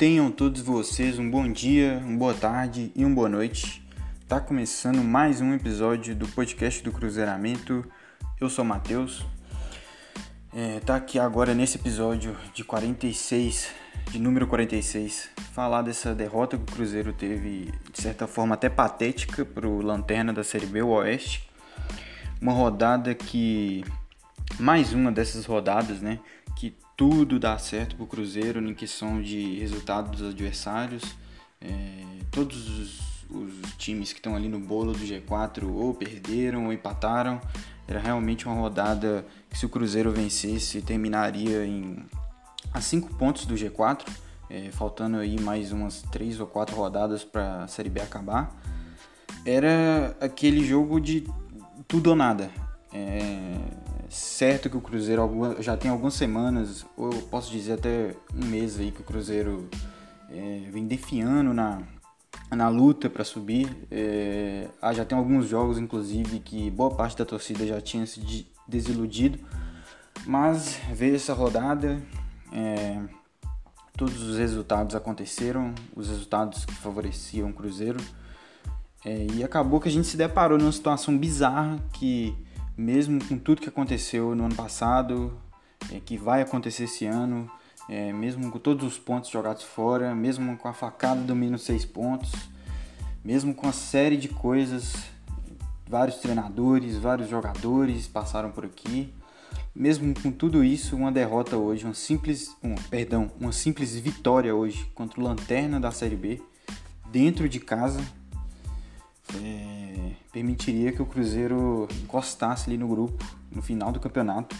Tenham todos vocês um bom dia, uma boa tarde e uma boa noite. Tá começando mais um episódio do podcast do Cruzeiramento. Eu sou Matheus. É, tá aqui agora nesse episódio de 46, de número 46, falar dessa derrota que o Cruzeiro teve, de certa forma até patética, pro Lanterna da Série B, o Oeste. Uma rodada que. Mais uma dessas rodadas, né? Tudo dá certo pro Cruzeiro em questão de resultado dos adversários. É, todos os, os, times que estão ali no bolo do G4 ou perderam ou empataram. Era realmente uma rodada que se o Cruzeiro vencesse terminaria em a 5 pontos do G4, é, faltando aí mais umas 3 ou 4 rodadas para a Série B acabar. Era aquele jogo de tudo ou nada. É, certo que o Cruzeiro já tem algumas semanas, ou eu posso dizer até um mês aí que o Cruzeiro é, vem defiando na, na luta para subir. É, ah, já tem alguns jogos, inclusive, que boa parte da torcida já tinha se desiludido. Mas veio essa rodada, é, todos os resultados aconteceram, os resultados que favoreciam o Cruzeiro. É, e acabou que a gente se deparou numa situação bizarra que mesmo com tudo que aconteceu no ano passado, é, que vai acontecer esse ano, é, mesmo com todos os pontos jogados fora, mesmo com a facada do menos seis pontos, mesmo com a série de coisas, vários treinadores, vários jogadores passaram por aqui. Mesmo com tudo isso, uma derrota hoje, uma simples, um, perdão, uma simples vitória hoje contra o Lanterna da Série B, dentro de casa, é, permitiria que o Cruzeiro encostasse ali no grupo no final do campeonato.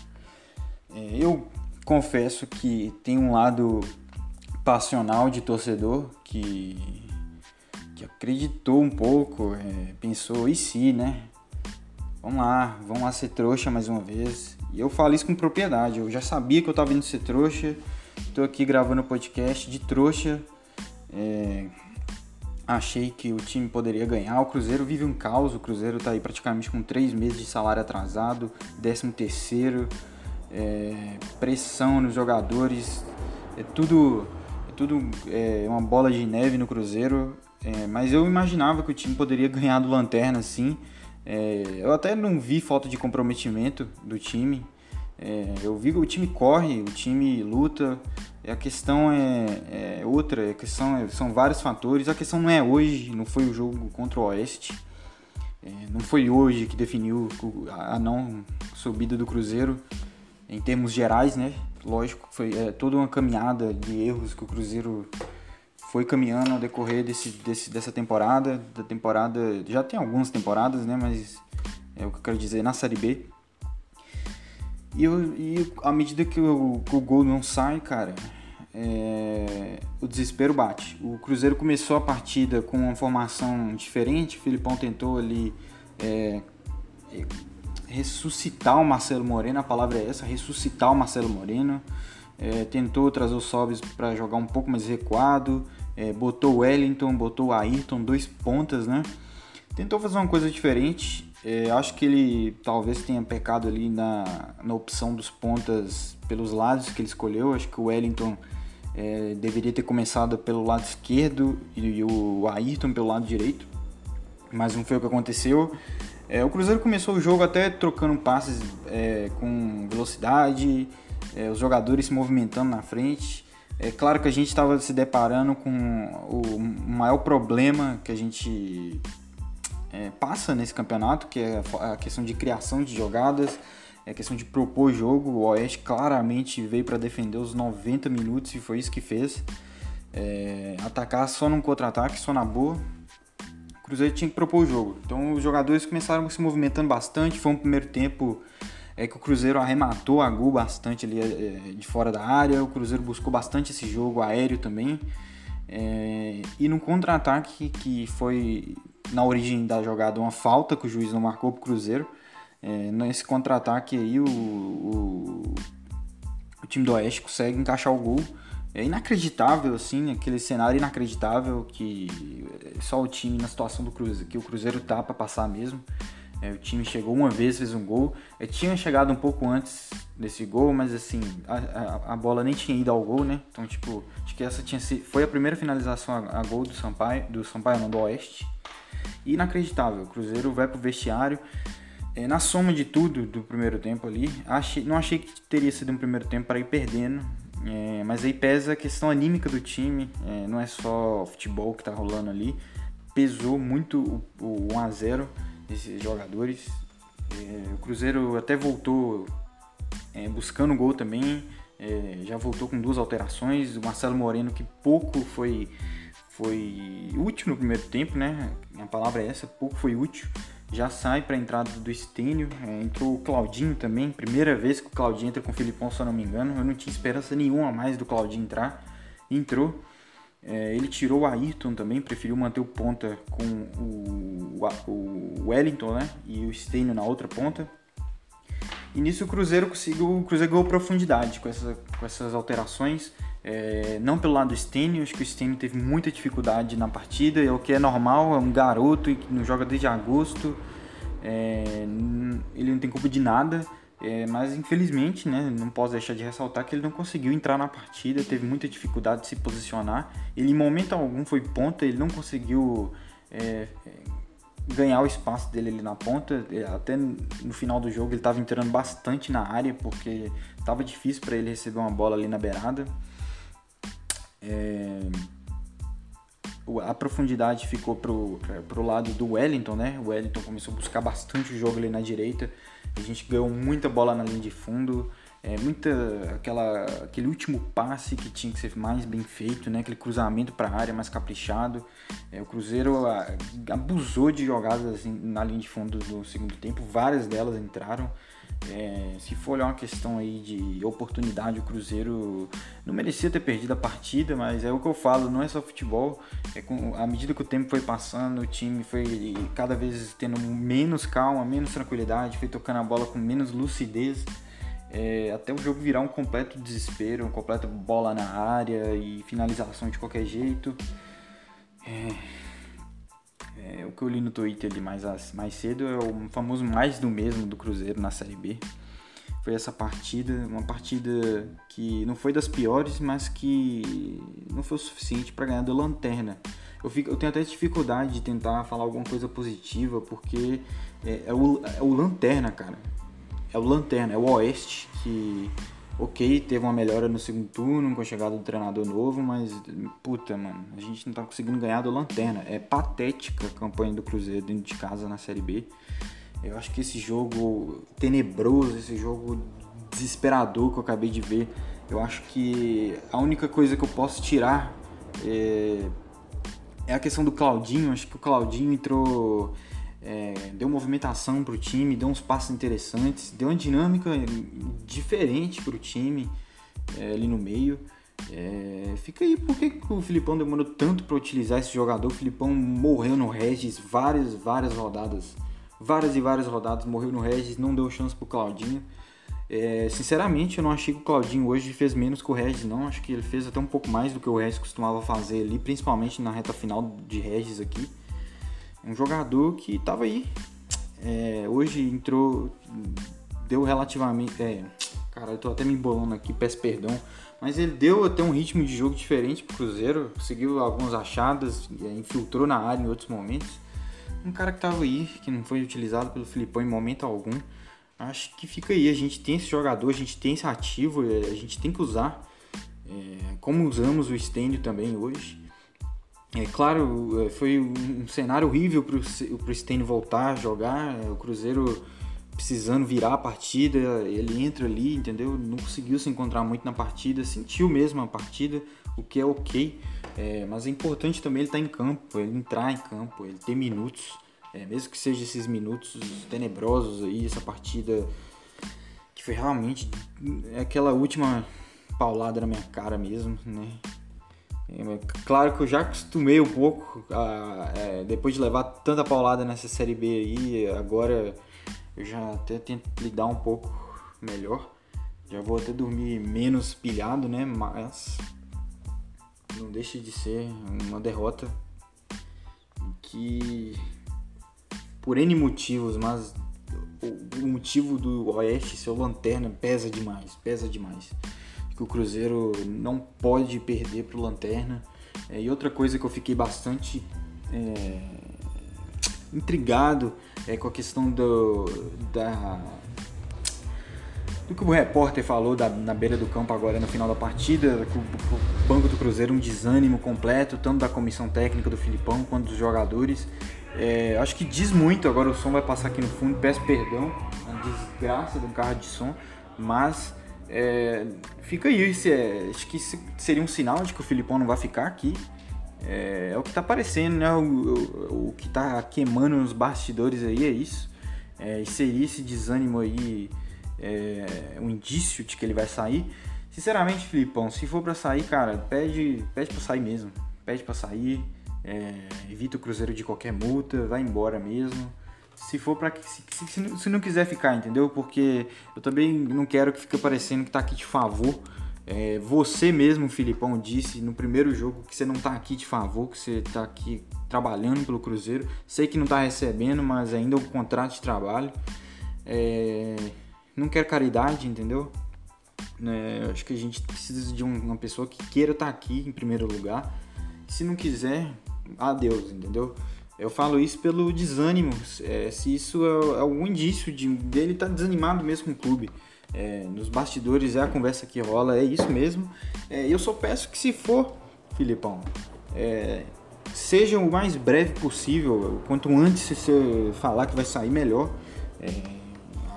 É, eu confesso que tem um lado passional de torcedor que, que acreditou um pouco, é, pensou, e se, né? Vamos lá, vamos lá ser trouxa mais uma vez. E eu falo isso com propriedade, eu já sabia que eu estava indo ser trouxa, estou aqui gravando o podcast de trouxa. É, achei que o time poderia ganhar. O Cruzeiro vive um caos, o Cruzeiro está aí praticamente com três meses de salário atrasado, décimo terceiro, é, pressão nos jogadores, é tudo, é tudo é, uma bola de neve no Cruzeiro. É, mas eu imaginava que o time poderia ganhar do Lanterna, assim. É, eu até não vi falta de comprometimento do time. É, eu vi que o time corre, o time luta. A questão é, é outra, a questão é, são vários fatores. A questão não é hoje, não foi o jogo contra o Oeste. É, não foi hoje que definiu a não subida do Cruzeiro em termos gerais, né? Lógico, foi é, toda uma caminhada de erros que o Cruzeiro foi caminhando ao decorrer desse, desse, dessa temporada. Da temporada já tem algumas temporadas, né? Mas é o que eu quero dizer na Série B e, eu, e à medida que o, que o gol não sai, cara, é, o desespero bate. O Cruzeiro começou a partida com uma formação diferente. O Filipão tentou ali é, ressuscitar o Marcelo Moreno, a palavra é essa, ressuscitar o Marcelo Moreno. É, tentou trazer o Sobis para jogar um pouco mais recuado. É, botou o Wellington, botou o Ayrton, dois pontas, né? Tentou fazer uma coisa diferente é, acho que ele talvez tenha pecado ali na, na opção dos pontas pelos lados que ele escolheu. Acho que o Wellington é, deveria ter começado pelo lado esquerdo e, o Ayrton pelo lado direito, mas não foi o que aconteceu. É, o Cruzeiro começou o jogo até trocando passes é, com velocidade, é, os jogadores se movimentando na frente. É claro que a gente estava se deparando com o maior problema que a gente é, passa nesse campeonato, que é a questão de criação de jogadas, é a questão de propor jogo. O Oeste claramente veio para defender os 90 minutos e foi isso que fez. É, atacar só num contra-ataque, só na boa. O Cruzeiro tinha que propor o jogo. Então os jogadores começaram se movimentando bastante. Foi um primeiro tempo é que o Cruzeiro arrematou a gol bastante ali é, de fora da área. O Cruzeiro buscou bastante esse jogo aéreo também. É, e no contra-ataque que foi na origem da jogada uma falta que o juiz não marcou para o Cruzeiro. É, nesse contra-ataque aí o, o, o, time do Oeste consegue encaixar o gol. É inacreditável, assim, aquele cenário inacreditável que só o time na situação do Cruzeiro, que o Cruzeiro tá para passar mesmo. É, o time chegou uma vez, fez um gol. É, tinha chegado um pouco antes desse gol, mas assim, a, a, a, bola nem tinha ido ao gol, né? Então, tipo, acho que essa tinha sido, foi a primeira finalização a, a, gol do Sampaio, do Sampaio não, do Oeste. Inacreditável. O Cruzeiro vai pro vestiário. É, na soma de tudo do primeiro tempo ali, achei, não achei que teria sido um primeiro tempo para ir perdendo. É, mas aí pesa a questão anímica do time, é, não é só futebol que tá rolando ali. Pesou muito o, o 1x0 desses jogadores. É, o Cruzeiro até voltou é, buscando gol também, é, já voltou com duas alterações. O Marcelo Moreno, que pouco foi, foi útil no primeiro tempo, né? A palavra é essa, pouco foi útil. Já sai para a entrada do Estênio. É, entrou o Claudinho também, primeira vez que o Claudinho entra com o Filipão, se eu não me engano. Eu não tinha esperança nenhuma a mais do Claudinho entrar. Entrou. É, ele tirou o Ayrton também, preferiu manter o ponta com o, o Wellington né, e o Stênio na outra ponta. E nisso o Cruzeiro conseguiu, o Cruzeiro ganhou profundidade com, essa, com essas alterações. É, não pelo lado do Stênio, acho que o Stênio teve muita dificuldade na partida, é o que é normal, é um garoto que não joga desde agosto, é, ele não tem culpa de nada. É, mas infelizmente, né, não posso deixar de ressaltar que ele não conseguiu entrar na partida, teve muita dificuldade de se posicionar. Ele em momento algum foi ponta, ele não conseguiu é, ganhar o espaço dele ali na ponta. É, até no final do jogo ele estava entrando bastante na área porque estava difícil para ele receber uma bola ali na beirada. É, a profundidade ficou pro, pro lado do Wellington, né? O Wellington começou a buscar bastante o jogo ali na direita. A gente ganhou muita bola na linha de fundo, é, muita aquela, aquele último passe que tinha que ser mais bem feito, né? Aquele cruzamento para a área mais caprichado. É, o Cruzeiro abusou de jogadas na linha de fundo do segundo tempo, várias delas entraram. É, se for olhar uma questão aí de oportunidade, o Cruzeiro não merecia ter perdido a partida, mas é o que eu falo, não é só futebol. É com, à medida que o tempo foi passando, o time foi cada vez tendo menos calma, menos tranquilidade, foi tocando a bola com menos lucidez. É, até o jogo virar um completo desespero, um completo bola na área e finalização de qualquer jeito. É, é, o que eu li no Twitter ali mais, mais cedo é o famoso mais do mesmo do Cruzeiro na Série B. Foi essa partida, uma partida que não foi das piores, mas que não foi o suficiente para ganhar do Lanterna. Eu, fico, eu tenho até dificuldade de tentar falar alguma coisa positiva, porque é, é, o, é o Lanterna, cara. É o Lanterna, é o Oeste que ok, teve uma melhora no segundo turno com a chegada do treinador novo, mas puta, mano, a gente não tá conseguindo ganhar do Lanterna. É patética a campanha do Cruzeiro dentro de casa na Série B. Eu acho que esse jogo tenebroso, esse jogo desesperador que eu acabei de ver, eu acho que a única coisa que eu posso tirar é, é a questão do Claudinho. Acho que o Claudinho entrou é, deu movimentação para o time, deu uns passos interessantes, deu uma dinâmica diferente para o time é, ali no meio. É, fica aí, por que, que o Filipão demorou tanto para utilizar esse jogador? O Filipão morreu no Regis várias, várias rodadas, várias e várias rodadas, morreu no Regis, não deu chance pro Claudinho. É, sinceramente, eu não achei que o Claudinho hoje fez menos que o Regis, não. Acho que ele fez até um pouco mais do que o Regis costumava fazer ali, principalmente na reta final de Regis aqui um jogador que estava aí. É, hoje entrou, deu relativamente. É, cara, eu tô até me embolando aqui, peço perdão. Mas ele deu até um ritmo de jogo diferente pro Cruzeiro, conseguiu algumas achadas, infiltrou na área em outros momentos. Um cara que tava aí, que não foi utilizado pelo Filipão em momento algum. Acho que fica aí, a gente tem esse jogador, a gente tem esse ativo, a gente tem que usar. É, como usamos o Stênio também hoje. É claro, é, foi um cenário horrível para o Stênio voltar a jogar. É, o Cruzeiro precisando virar a partida, ele entra ali, entendeu? Não conseguiu se encontrar muito na partida, sentiu mesmo a partida, o que é ok. É, mas é importante também ele estar tá em campo, ele entrar em campo, ele ter minutos, é, mesmo que seja esses minutos tenebrosos aí, essa partida que foi realmente aquela última paulada na minha cara mesmo, né? Claro que eu já acostumei um pouco, a, é, depois de levar tanta paulada nessa Série B aí, agora eu já até tento lidar um pouco melhor. Já vou até dormir menos pilhado, né? Mas não deixa de ser uma derrota que por N motivos, mas o, motivo do Oeste ser lanterna pesa demais, pesa demais. Que o Cruzeiro não pode perder pro Lanterna. É, e outra coisa que eu fiquei bastante é, intrigado é com a questão do, da, do que o repórter falou da, na beira do campo agora no final da partida, que o, o banco do Cruzeiro um desânimo completo, tanto da comissão técnica do Filipão quanto dos jogadores. É, acho que diz muito, agora o som vai passar aqui no fundo, peço perdão, a desgraça do carro de som, mas é, fica aí, é, acho que seria um sinal de que o Filipão não vai ficar aqui. É, é o que tá aparecendo, né? O, o, o, que tá queimando nos bastidores aí é isso. É, seria esse desânimo aí é, um indício de que ele vai sair. Sinceramente, Filipão, se for para sair, cara, pede, pede para sair mesmo. Pede para sair é, evita o Cruzeiro de qualquer multa, vai embora mesmo. Se for para se, se, se, não quiser ficar, entendeu? Porque eu também não quero que fique parecendo que tá aqui de favor. É, você mesmo, Filipão, disse no primeiro jogo que você não tá aqui de favor, que você tá aqui trabalhando pelo Cruzeiro. Sei que não tá recebendo, mas ainda é um contrato de trabalho. É, não quero caridade, entendeu? É, acho que a gente precisa de uma pessoa que queira estar tá aqui em primeiro lugar. Se não quiser, adeus, entendeu? Eu falo isso pelo desânimo, é, se isso é, algum indício de, dele estar tá desanimado mesmo com o clube. É, nos bastidores é a conversa que rola, é isso mesmo. É, eu só peço que se for, Filipão, é, seja o mais breve possível. Quanto antes você falar que vai sair, melhor. É,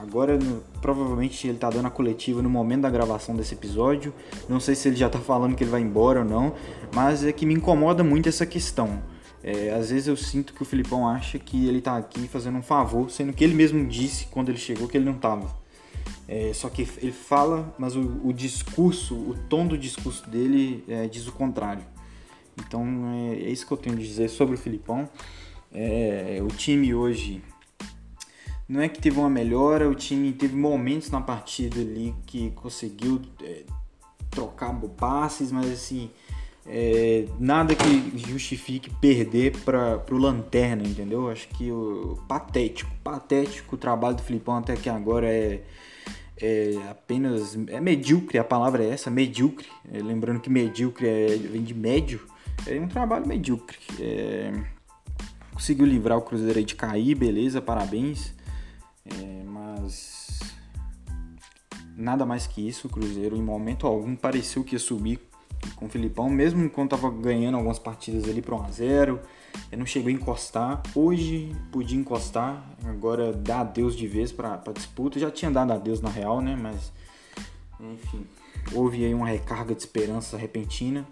agora, no, provavelmente, ele está dando a coletiva no momento da gravação desse episódio. Não sei se ele já está falando que ele vai embora ou não, mas é que me incomoda muito essa questão. É, às vezes eu sinto que o Filipão acha que ele está aqui fazendo um favor, sendo que ele mesmo disse quando ele chegou que ele não estava. É, só que ele fala, mas o, o, discurso, o tom do discurso dele é, diz o contrário. Então é, é, isso que eu tenho a dizer sobre o Filipão. É, o time hoje não é que teve uma melhora, o time teve momentos na partida ali que conseguiu é, trocar passes, mas assim, é, nada que justifique perder para o Lanterna, entendeu? Acho que o patético, patético o trabalho do Filipão até aqui agora é, é apenas é medíocre, a palavra é essa, medíocre. É, lembrando que medíocre é, vem de médio, é um trabalho medíocre. É, conseguiu livrar o Cruzeiro de cair, beleza, parabéns. É, mas nada mais que isso, o Cruzeiro em momento algum pareceu que ia subir com o Filipão, mesmo enquanto estava ganhando algumas partidas ali para 1 a 0 ele não chegou a encostar. Hoje podia encostar, agora dá adeus de vez para disputa. Já tinha dado adeus na real, né? Mas enfim, houve aí uma recarga de esperança repentina.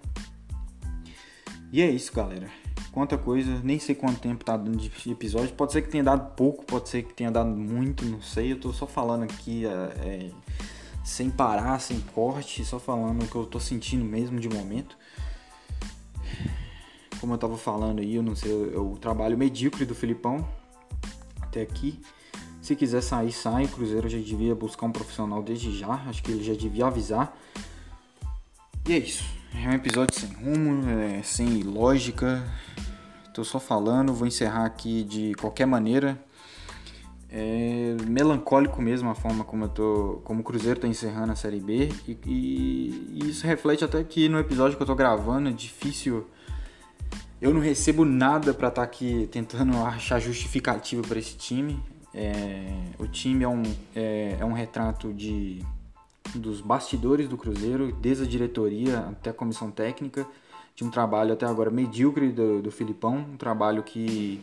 E é isso, galera. Quanta coisa, nem sei quanto tempo tá dando de episódio. Pode ser que tenha dado pouco, pode ser que tenha dado muito, não sei. Eu tô só falando aqui é, é, sem parar, sem corte, só falando o que eu tô sentindo mesmo de momento. Como eu tava falando aí, eu não sei, o trabalho medíocre do Filipão até aqui. Se quiser sair, sai. O Cruzeiro já devia buscar um profissional desde já. Acho que ele já devia avisar. E é isso. É um episódio sem rumo, é, sem lógica. Tô só falando, vou encerrar aqui de qualquer maneira. É melancólico mesmo a forma como eu tô, como o Cruzeiro tá encerrando a Série B e, e, e isso reflete até que no episódio que eu tô gravando é difícil. Eu não recebo nada para estar tá aqui tentando achar justificativa para esse time. É, o time é um, é, é um retrato de dos bastidores do Cruzeiro, desde a diretoria até a comissão técnica, de um trabalho até agora medíocre do, do Filipão, um trabalho que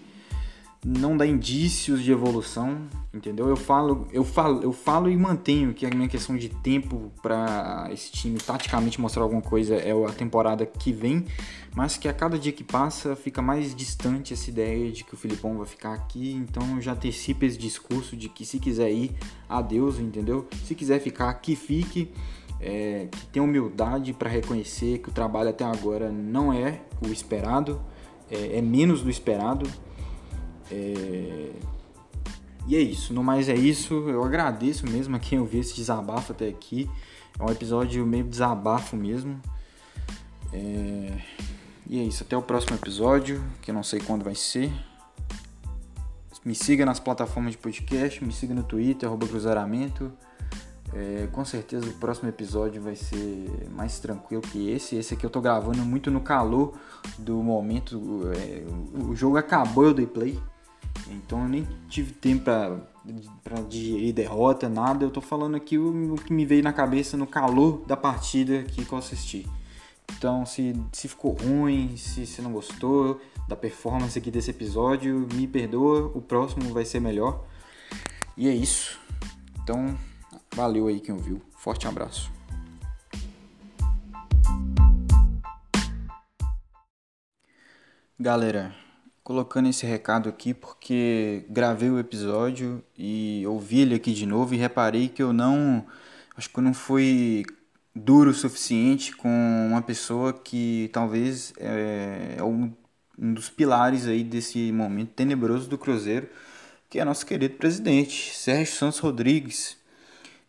não dá indícios de evolução, entendeu? Eu falo, eu falo, eu falo e mantenho que a minha questão de tempo para esse time taticamente mostrar alguma coisa é a temporada que vem, mas que a cada dia que passa fica mais distante essa ideia de que o Filipão vai ficar aqui, então já antecipa esse discurso de que se quiser ir, adeus, entendeu? Se quiser ficar, que fique. É, que tenha humildade para reconhecer que o trabalho até agora não é o esperado, é, é menos do esperado, é... E é isso, no mais é isso. Eu agradeço mesmo a quem ouviu esse desabafo até aqui. É um episódio meio desabafo mesmo. É... E é isso, até o próximo episódio, que eu não sei quando vai ser. me siga nas plataformas de podcast, me siga no Twitter, arroba cruzeiramento. É, com certeza o próximo episódio vai ser mais tranquilo que esse. Esse aqui eu tô gravando muito no calor do momento. É, o jogo acabou, eu dei play. Então eu nem tive tempo pra, pra digerir derrota, nada. Eu tô falando aqui o, o, que me veio na cabeça no calor da partida que eu assisti. Então se, se ficou ruim, se você não gostou da performance aqui desse episódio, me perdoa. O próximo vai ser melhor. E é isso. Então Valeu aí quem ouviu. Forte abraço. Galera, colocando esse recado aqui porque gravei o episódio e ouvi ele aqui de novo e reparei que eu não. Acho que eu não fui duro o suficiente com uma pessoa que talvez é, é um, um dos pilares aí desse momento tenebroso do Cruzeiro, que é nosso querido presidente, Sérgio Santos Rodrigues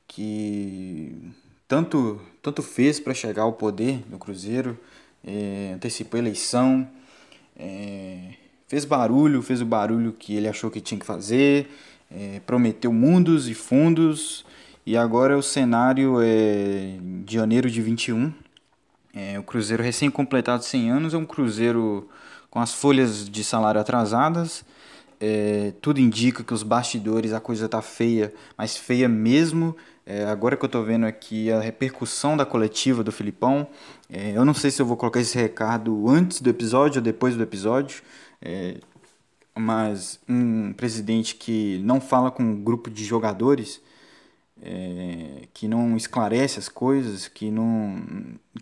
que tanto, tanto fez para chegar ao poder no Cruzeiro, é, antecipou a eleição, é, fez barulho, fez o barulho que ele achou que tinha que fazer, é, prometeu mundos e fundos, e agora o cenário é de janeiro de 21. É, o Cruzeiro recém-completado 100 anos é um Cruzeiro com as folhas de salário atrasadas. É, tudo indica que os bastidores a coisa tá feia, mas feia mesmo. É, agora que eu estou vendo aqui a repercussão da coletiva do Filipão, é, eu não sei se eu vou colocar esse recado antes do episódio ou depois do episódio, é, mas um presidente que não fala com um grupo de jogadores, é, que não esclarece as coisas, que não,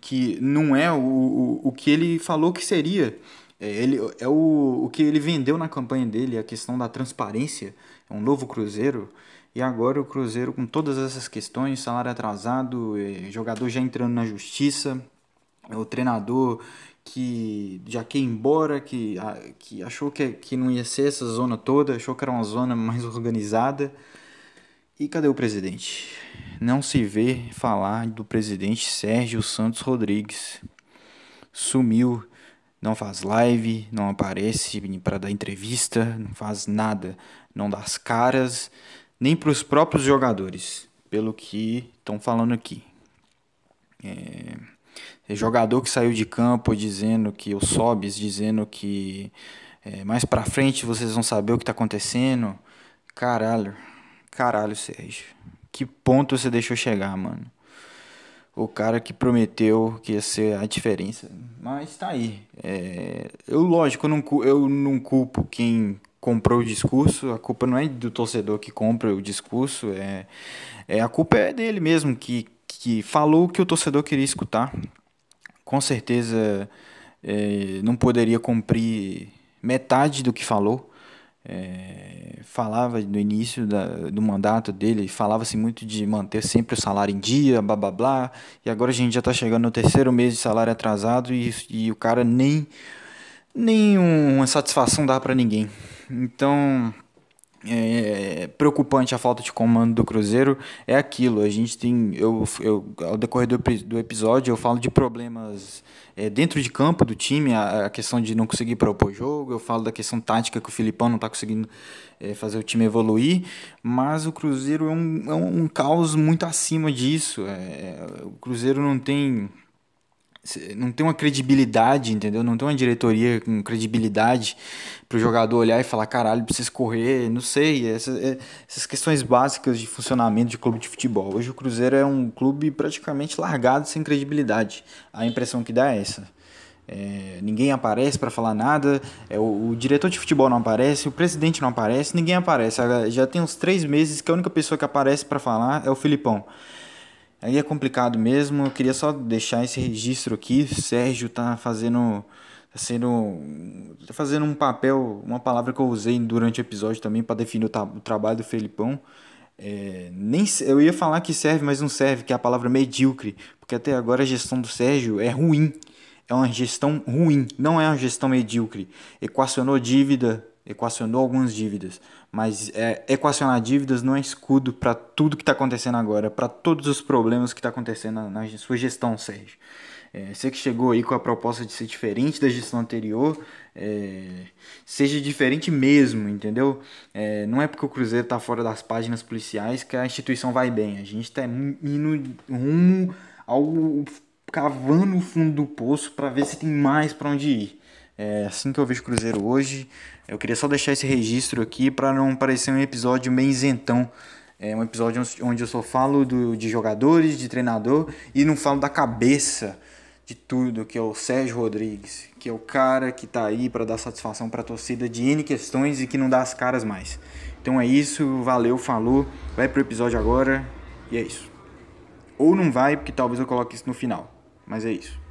que não é o, o, o que ele falou que seria. É, ele, é o, o que ele vendeu na campanha dele, a questão da transparência, é um novo Cruzeiro. E agora o Cruzeiro, com todas essas questões, salário atrasado, eh, jogador já entrando na justiça, o treinador que já quer embora, que, que achou que, que não ia ser essa zona toda, achou que era uma zona mais organizada. E cadê o presidente? Não se vê falar do presidente Sérgio Santos Rodrigues. Sumiu, não faz live, não aparece para dar entrevista, não faz nada, não dá as caras, nem para os próprios jogadores, pelo que estão falando aqui. É, jogador que saiu de campo dizendo que o Sobis dizendo que é, mais para frente vocês vão saber o que está acontecendo. Caralho, caralho, Sérgio, que ponto você deixou chegar, mano? O cara que prometeu que ia ser a diferença, mas tá aí. É, eu, lógico, eu não, eu não culpo quem comprou o discurso, a culpa não é do torcedor que compra o discurso, é, é a culpa é dele mesmo, que, que falou o que o torcedor queria escutar. Com certeza é, não poderia cumprir metade do que falou. É, falava no início da, do mandato dele, falava-se muito de manter sempre o salário em dia, blá blá blá, e agora a gente já está chegando no terceiro mês de salário atrasado e, e o cara nem, nem uma satisfação dá para ninguém. Então, é preocupante a falta de comando do Cruzeiro é aquilo. A gente tem, eu, eu ao decorrer do, do episódio, eu falo de problemas é, dentro de campo do time, a, a, questão de não conseguir propor jogo. Eu falo da questão tática que o Filipão não está conseguindo é, fazer o time evoluir. Mas o Cruzeiro é um, é um caos muito acima disso. É, o Cruzeiro não tem não tem uma credibilidade, entendeu? Não tem uma diretoria com credibilidade para o jogador olhar e falar, caralho, precisa correr, não sei. Essas, é, essas questões básicas de funcionamento de clube de futebol. Hoje o Cruzeiro é um clube praticamente largado, sem credibilidade. A impressão que dá é essa. É, ninguém aparece para falar nada, é, o, o, diretor de futebol não aparece, o presidente não aparece, ninguém aparece. Já tem uns três meses que a única pessoa que aparece para falar é o Filipão. Aí é complicado mesmo. Eu queria só deixar esse registro aqui. O Sérgio tá fazendo tá sendo tá fazendo um papel, uma palavra que eu usei durante o episódio também para definir o, o, trabalho do Felipão. É, nem eu ia falar que serve, mas não serve, que é a palavra medíocre, porque até agora a gestão do Sérgio é ruim. É uma gestão ruim, não é uma gestão medíocre. Equacionou dívida, equacionou algumas dívidas, mas é, equacionar dívidas não é escudo para tudo que está acontecendo agora, para todos os problemas que está acontecendo na, na, sua gestão, Sérgio. É, você que chegou aí com a proposta de ser diferente da gestão anterior, é, seja diferente mesmo, entendeu? É, não é porque o Cruzeiro está fora das páginas policiais que a instituição vai bem. A gente está indo rumo ao cavando o fundo do poço para ver se tem mais para onde ir. É assim que eu vejo o Cruzeiro hoje. Eu queria só deixar esse registro aqui para não parecer um episódio meio isentão. É um episódio onde eu só falo do, de jogadores, de treinador e não falo da cabeça de tudo, que é o Sérgio Rodrigues, que é o cara que tá aí para dar satisfação para a torcida de N questões e que não dá as caras mais. Então é isso, valeu, falou, vai pro episódio agora e é isso. Ou não vai, porque talvez eu coloque isso no final, mas é isso.